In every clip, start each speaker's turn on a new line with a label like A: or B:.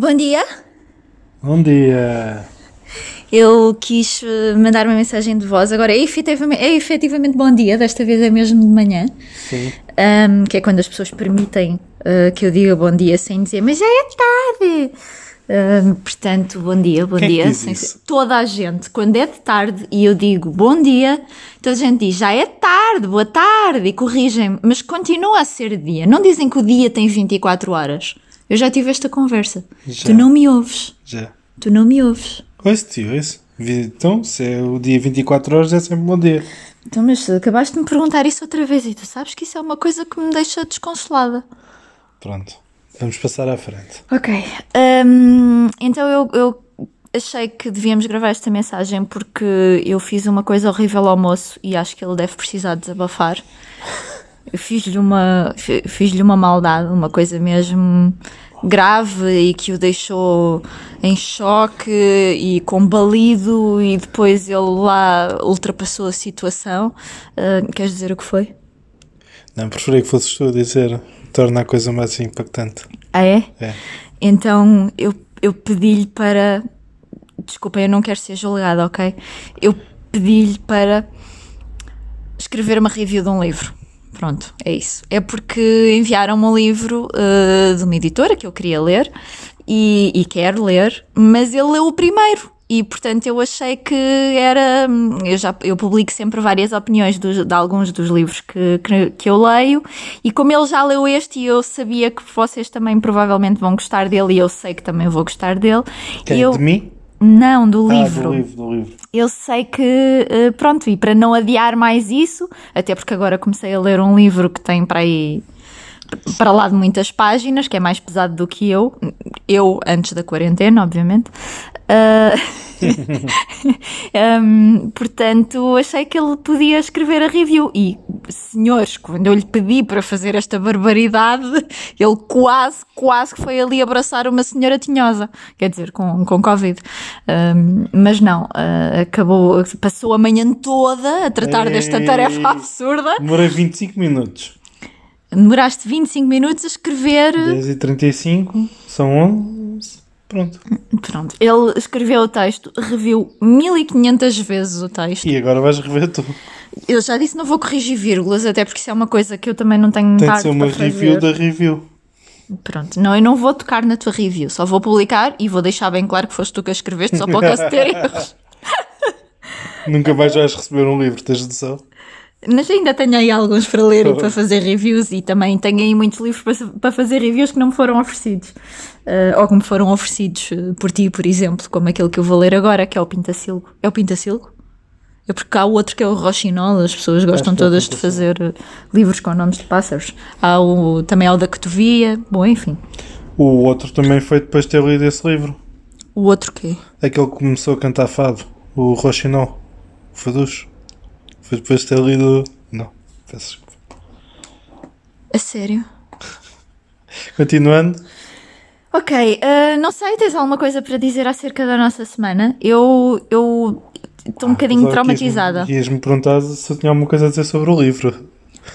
A: Bom dia.
B: Bom dia.
A: Eu quis eh, mandar uma mensagem de voz. Agora, é efetivamente, é efetivamente bom dia, desta vez é mesmo de manhã.
B: Sim.
A: Ahm, que é quando as pessoas permitem eh, que eu diga bom dia sem dizer, mas já é tarde. Portanto, bom dia, bom
B: Quem é
A: dia.
B: diz
A: sem
B: isso?
A: ser- Toda a gente, quando é de tarde e eu digo bom dia, toda a gente diz já é tarde, boa tarde e corrigem-me, mas continua a ser dia. Não dizem que o dia tem 24 horas. Eu já tive esta conversa.
B: Já.
A: Tu não me ouves.
B: Já.
A: Tu não me ouves.
B: Ouço-te, ouço. Então, se é o dia 24 horas, é sempre bom dia.
A: Então, mas acabaste de me perguntar isso outra vez e tu sabes que isso é uma coisa que me deixa desconsolada.
B: Pronto. Vamos passar à frente.
A: Ok. hum, então eu, eu achei que devíamos gravar esta mensagem porque eu fiz uma coisa horrível ao moço e acho que ele deve precisar desabafar. Eu fiz-lhe uma, fi- fiz-lhe uma maldade, uma coisa mesmo grave e que o deixou em choque e combalido e depois ele lá ultrapassou a situação. Ah, queres dizer o que foi?
B: Não, preferia que fosses tu a dizer. Torna a coisa mais impactante.
A: Ah, é?
B: É.
A: Então eu, eu pedi-lhe para. Desculpem, eu não quero ser julgada, ok? Eu pedi-lhe para escrever uma review de um livro. Pronto, é isso. É porque enviaram-me um livro eh, de uma editora que eu queria ler e, e quero ler, mas ele leu o primeiro. E portanto eu achei que era. Eu já eu publico sempre várias opiniões dos- de alguns dos livros que, que, que eu leio, e como ele já leu este e eu sabia que vocês também provavelmente vão gostar dele, e eu sei que também vou gostar dele.
B: Quem?
A: eu,
B: De mim?
A: Não, do
B: Ah,
A: livro
B: do livro, do livro.
A: eu sei que, eh, pronto, e para não adiar mais isso, até porque agora comecei a ler um livro que tem para aí para lá de muitas páginas, que é mais pesado do que eu, eu antes da quarentena, obviamente. Ah, hum, portanto, achei que ele podia escrever a review. E, senhores, quando eu lhe pedi para fazer esta barbaridade, ele quase, quase que foi ali abraçar uma senhora tinhosa, quer dizer, com, com Covid. Hum, mas não, ah, acabou, passou a manhã toda a tratar desta
B: Ei.
A: tarefa absurda.
B: Demorei 25 minutos.
A: Demoraste 25 minutos a escrever.
B: 10 e 35 são 11. Pronto.
A: Pronto, ele escreveu o texto, reviu 1500 vezes o texto.
B: E agora vais rever tu.
A: Eu já disse não vou corrigir vírgulas, até porque isso é uma coisa que eu também não tenho
B: Tem
A: tarde
B: ser uma review da review.
A: Pronto, não, eu não vou tocar na tua review, só vou publicar e vou deixar bem claro que foste tu que a escreveste, só para o caso de ter erros.
B: Nunca mais vais receber um livro, tens noção?
A: Mas ainda tenho aí alguns para ler e para fazer reviews e também tenho aí muitos livros para, fazer reviews que não me foram oferecidos. Ah, ou que me foram oferecidos eh, por ti, por exemplo, como aquele que eu vou ler agora, que é o Pintacilgo. É o Pintacilgo? É porque há o outro que é o Rochinol, as pessoas gostam
B: Acho é
A: todas de
B: Pintacilgo.
A: fazer eh, livros com nomes de pássaros. Há o, também há o da Cotovia, bom, enfim.
B: O outro também foi depois de ter lido esse livro.
A: O outro quê?
B: Aquele que começou a cantar fado. O Rochinol. O Faducho. Foi depois de ter lido. Não. Peço desculpa.
A: A sério?
B: Continuando.
A: Ok, eh, não sei, tens alguma coisa para dizer acerca da nossa semana? Eu eu estou um bocadinho
B: Apesar que
A: traumatizada.
B: Ias-me perguntar se eu tinha alguma coisa a dizer sobre o livro.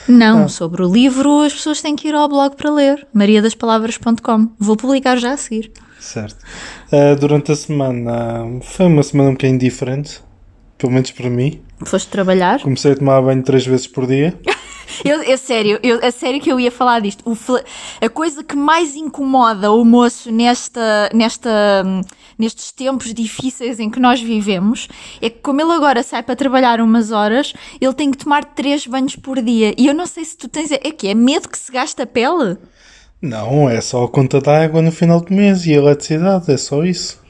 A: Não, sobre o livro as pessoas têm que ir ao blog para ler, mariadaspalavras.com. Vou publicar já a seguir.
B: Certo. Ah, durante a semana foi uma semana um bocadinho diferente. Pelo menos para mim.
A: Foste trabalhar?
B: Comecei a tomar banho três vezes por dia.
A: Eu, é sério, eu, é sério que eu ia falar disto. A coisa que mais incomoda o moço nesta, nesta, nestes tempos difíceis em que nós vivemos é que, como ele agora sai para trabalhar umas horas, ele tem que tomar três banhos por dia. E eu não sei se tu tens. É que é medo que se gaste a pele?
B: Não, é só a conta da água no final do mês e a eletricidade, é só isso.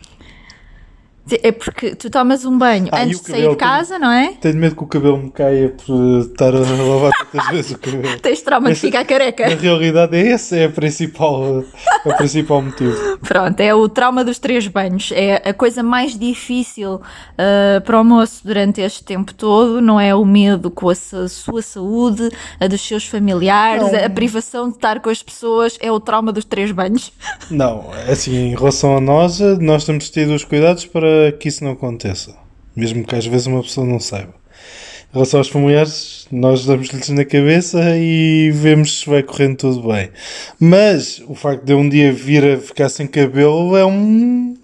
A: É porque tu tomas um banho
B: Ah,
A: antes de sair de casa, não é?
B: Tenho medo que o cabelo me caia por estar a lavar tantas vezes o cabelo.
A: Tens trauma de ficar careca.
B: Na realidade, é esse é a principal, é o principal motivo.
A: Pronto, é o trauma dos três banhos. É a coisa mais difícil ah, para o moço durante este tempo todo. Não é o medo com a sua saúde, a dos seus familiares,
B: Não.
A: a privação de estar com as pessoas. É o trauma dos três banhos.
B: Não, é assim, em relação a nós, nós temos tido os cuidados para que isso não aconteça. Mesmo que às vezes uma pessoa não saiba. Em relação aos familiares, nós damos-lhes na cabeça e vemos se vai correndo tudo bem. Mas o facto de um dia vir a ficar sem cabelo é um.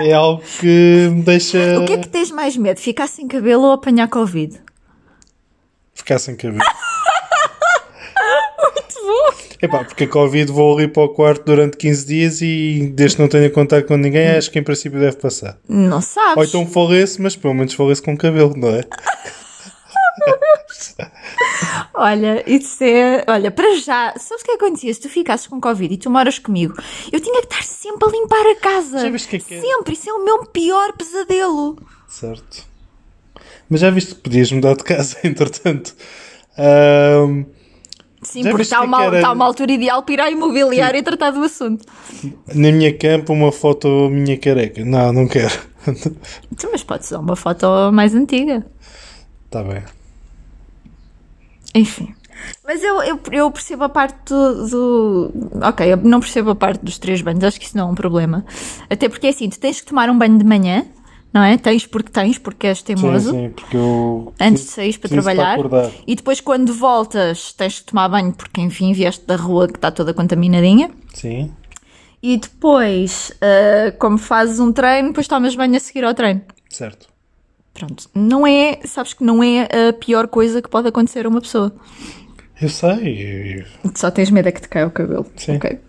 B: É algo que me deixa.
A: O que é que tens mais medo? Ficar sem cabelo ou apanhar Covid?
B: Ficar sem cabelo. Epá, porque a Covid vou ali para o quarto durante 15 dias e desde que não tenha contato com ninguém, acho que em princípio deve passar.
A: Não sabes.
B: Ou então faleço, mas pelo menos faleço com cabelo, não é?
A: Olha, isso é. Olha, para já, sabes o que acontecia? Se tu ficasses com Covid e tu moras comigo, eu tinha que estar sempre a limpar a casa.
B: Já viste o que é que é?
A: Sempre, isso é o meu pior pesadelo.
B: Certo. Mas já viste que podias mudar de casa, entretanto. Ahm,
A: Sim,
B: Já
A: porque está
B: que
A: uma,
B: era-
A: está uma altura ideal para ir à imobiliária e tratar do assunto.
B: na minha campa, uma foto minha careca. Não, não quero.
A: Sim, mas pode ser uma foto mais antiga.
B: Está bem.
A: Enfim. Mas eu, eu, eu percebo a parte do, do- Ok, eu não percebo a parte dos três banhos, acho que isso não é um problema. Até porque é assim, tu tens que tomar um banho de manhã, não é? Tens porque tens, porque és
B: Sim,
A: teimoso.
B: sim, porque eu.
A: Antes de sair para trabalhar.
B: acordar.
A: E depois, quando voltas, tens que tomar banho, porque enfim, vieste da rua que está toda contaminadinha.
B: Sim.
A: E depois, ah, como fazes um treino, depois tomas banho a seguir ao treino.
B: Certo.
A: Pronto. Não é, sabes que não é a pior coisa que pode acontecer a uma pessoa.
B: Eu sei.
A: Só tens medo é que te caia o cabelo.
B: Sim.
A: Ok.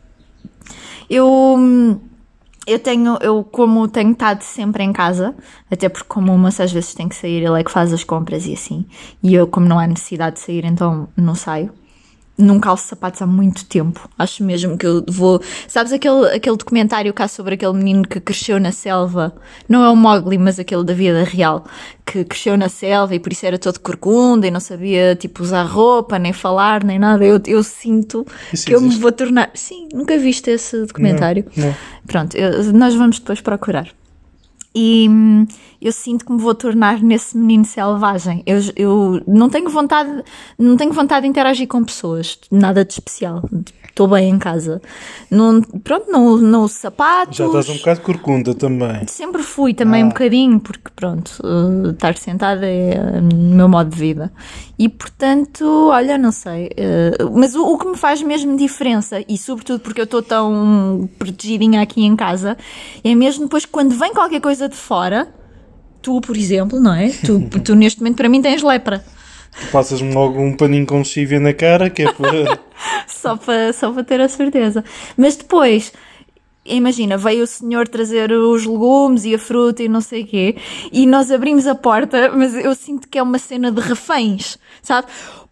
A: Eu, hum, eu tenho, eu como tenho estado sempre em casa, até porque como o moço às vezes tem que sair, ele é que faz as compras e assim, e eu como não há necessidade de sair, então não saio. Não calço sapatos há muito tempo. Acho mesmo que eu vou. Sabes aquele, aquele documentário cá sobre aquele menino que cresceu na selva? Não é o Mowgli, mas aquele da vida real. Que cresceu na selva e por isso era todo corcunda e não sabia, tipo, usar roupa, nem falar, nem nada. Eu, eu sinto
B: Isso
A: que eu me
B: existe?
A: vou tornar. Sim, nunca viste esse documentário?
B: Não, não.
A: Pronto, eu- nós vamos depois procurar. E eu sinto que me vou tornar nesse menino selvagem. Eu, eu não tenho vontade, não tenho vontade de interagir com pessoas, nada de especial. Estou bem em casa. Não, pronto, não, não uso sapatos.
B: Já estás um bocado corcunda também.
A: Sempre fui também
B: Ah.
A: um bocadinho, porque pronto, uh, estar sentada é uh, o meu modo de vida. E portanto, olha, não sei. uh, mas o, o que me faz mesmo diferença, e sobretudo porque eu estou tão protegidinha aqui em casa, é mesmo depois que quando vem qualquer coisa de fora, tu, por exemplo, não é? Tu, tu neste momento para mim tens lepra.
B: Passas-me logo um paninho com chívia na cara, que é para.
A: só para só para ter a certeza. Mas depois, imagina, veio o senhor trazer os legumes e a fruta e não sei o quê, e nós abrimos a porta, mas eu sinto que é uma cena de reféns, sabe?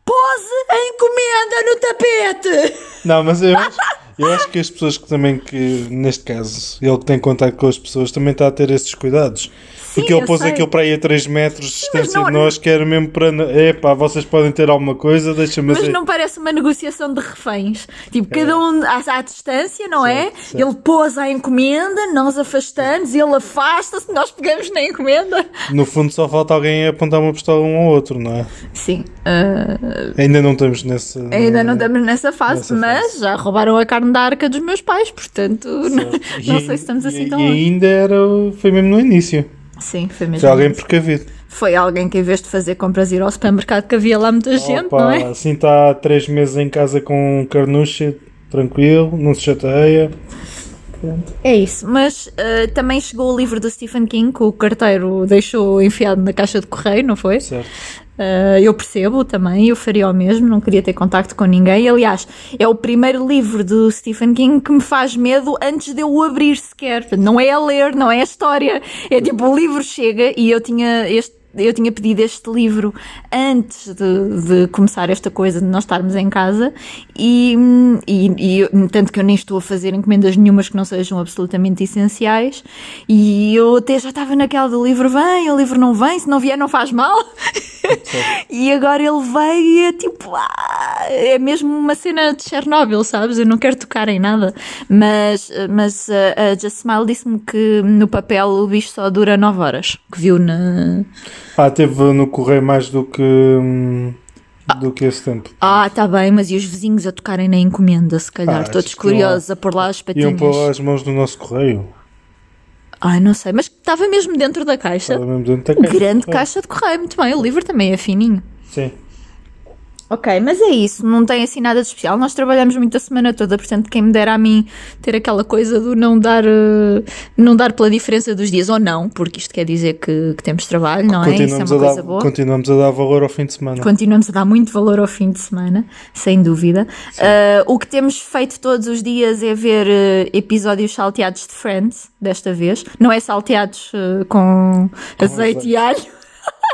A: Pose a encomenda no tapete!
B: Não, mas eu acho, eu acho que as pessoas que também, que neste caso, ele que tem contato com as pessoas, também está a ter esses cuidados. Porque ele pôs
A: sei.
B: aquilo para aí a 3 metros de distância
A: não-
B: de nós, que era mesmo para. Epá, vocês podem ter alguma coisa, deixa-me
A: Mas não parece uma negociação de reféns. Tipo, cada um à, à distância, não é?
B: Certo, certo.
A: Ele pôs a encomenda, nós afastamos, ele afasta-se, nós pegamos na encomenda.
B: No fundo, só falta alguém apontar uma pistola um ao outro, não é?
A: Sim, ah,
B: Ainda não estamos nessa.
A: Ainda não estamos nessa fase,
B: nessa
A: mas
B: fase.
A: já roubaram a carne da arca dos meus pais, portanto, não,
B: E-
A: não sei se estamos
B: e-
A: assim tão
B: E
A: longe.
B: ainda era. Foi mesmo no início.
A: Sim, foi mesmo.
B: Foi alguém precavido.
A: Foi alguém que, em vez de fazer compras, ir ao supermercado, que havia lá muita gente,
B: Opa,
A: não é?
B: Assim está há 3 meses em casa com carnucha, tranquilo, não se chateia.
A: É isso. Mas ah, também chegou o livro do Stephen King, que o carteiro deixou enfiado na caixa de correio, não foi?
B: Certo.
A: Uh, eu percebo também, eu faria o mesmo, não queria ter contacto com ninguém. Aliás, é o primeiro livro do Stephen King que me faz medo antes de eu o abrir sequer. Não é a ler, não é a história. É tipo, o livro chega e eu tinha este. Eu tinha pedido este livro antes de, de começar esta coisa de nós estarmos em casa e, e, e tanto que eu nem estou a fazer encomendas nenhumas que não sejam absolutamente essenciais e eu até já estava naquela do livro vem, o livro não vem, se não vier não faz mal e agora ele veio e é tipo, ah, é mesmo uma cena de Chernobyl, sabes? Eu não quero tocar em nada. Mas, mas uh, a Just Smile disse-me que no papel o bicho só dura 9 horas. Que viu na.
B: Ah, teve no correio mais do que. hum, do que esse tempo.
A: Ah, tá bem, mas e os vizinhos a tocarem na encomenda, se calhar?
B: Ah,
A: Todos curiosos a pôr lá as
B: Iam
A: patinhas.
B: pôr as mãos no nosso correio.
A: Ai, não sei, mas estava mesmo dentro da caixa.
B: Estava mesmo dentro da caixa.
A: Grande caixa de correio, muito bem. O livro também é fininho.
B: Sim.
A: Ok, mas é isso, não tem assim nada de especial. Nós trabalhamos muito a semana toda, portanto, quem me dera a mim ter aquela coisa do não dar, eh, não dar pela diferença dos dias, ou não, porque isto quer dizer que, que temos trabalho, não é? Isso é uma coisa
B: dar,
A: boa.
B: continuamos a dar valor ao fim de semana.
A: Continuamos a dar muito valor ao fim de semana, sem dúvida. Uh, o que temos feito todos os dias é ver uh, episódios salteados de Friends, desta vez. Não é salteados uh, com, azeite e alho.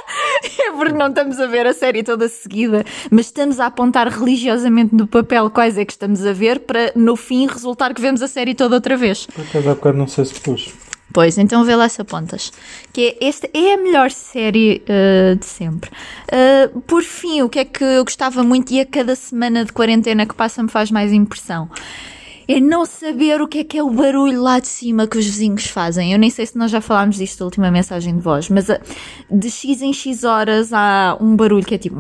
A: é porque não estamos a ver a série toda seguida, mas estamos a apontar religiosamente no papel quais é que estamos a ver para no fim resultar que vemos a série toda outra vez.
B: Por acaso há bocado não sei se pus.
A: Pois, então vê lá se apontas. Que é, esta é a melhor série uh, de sempre. Uh, por fim, o que é que eu gostava muito e a cada semana de quarentena que passa me faz mais impressão? É não saber o que é que é o barulho lá de cima que os vizinhos fazem. Eu nem sei se nós já falámos disto na última mensagem de voz, mas uh, de X em X horas há um barulho que é tipo.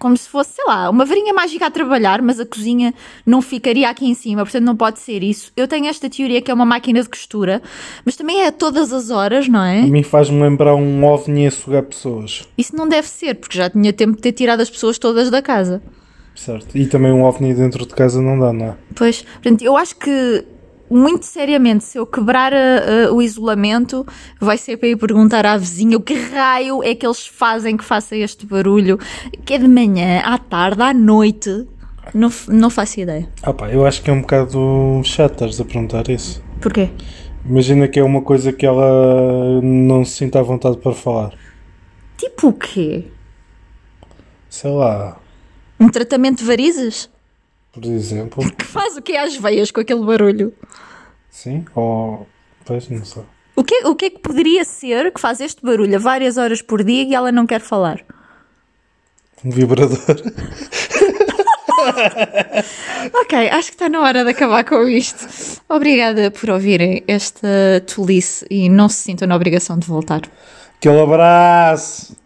A: Como se fosse, sei lá, uma varinha mágica a trabalhar, mas a cozinha não ficaria aqui em cima, portanto não pode ser isso. Eu tenho esta teoria que é uma máquina de costura, mas também é a todas as horas, não é?
B: A mim faz-me lembrar um ovni a sugar pessoas.
A: Isso não deve ser, porque já tinha tempo de ter tirado as pessoas todas da casa.
B: Certo. E também um ovni dentro de casa não dá, não é?
A: Pois, portanto, eu acho que muito seriamente, se eu quebrar uh, uh, o isolamento, vai ser para ir perguntar à vizinha o que raio é que eles fazem que faça este barulho, que é de manhã, à tarde, à noite. Não, não faço ideia.
B: Ah pá, eu acho que é um bocado chato estares a perguntar isso.
A: Porquê?
B: Imagina que é uma coisa que ela não se sinta à vontade para falar.
A: Tipo o quê?
B: Sei lá,
A: Um tratamento de varizes?
B: por exemplo.
A: Que faz o que às veias com aquele barulho?
B: Sim? Ou. Pois, não sei.
A: O que, o que é que poderia ser que faz este barulho a várias horas por dia e ela não quer falar?
B: Um vibrador.
A: Ok, acho que está na hora de acabar com isto. Obrigada por ouvirem esta tolice e não se sintam na obrigação de voltar.
B: Aquele abraço!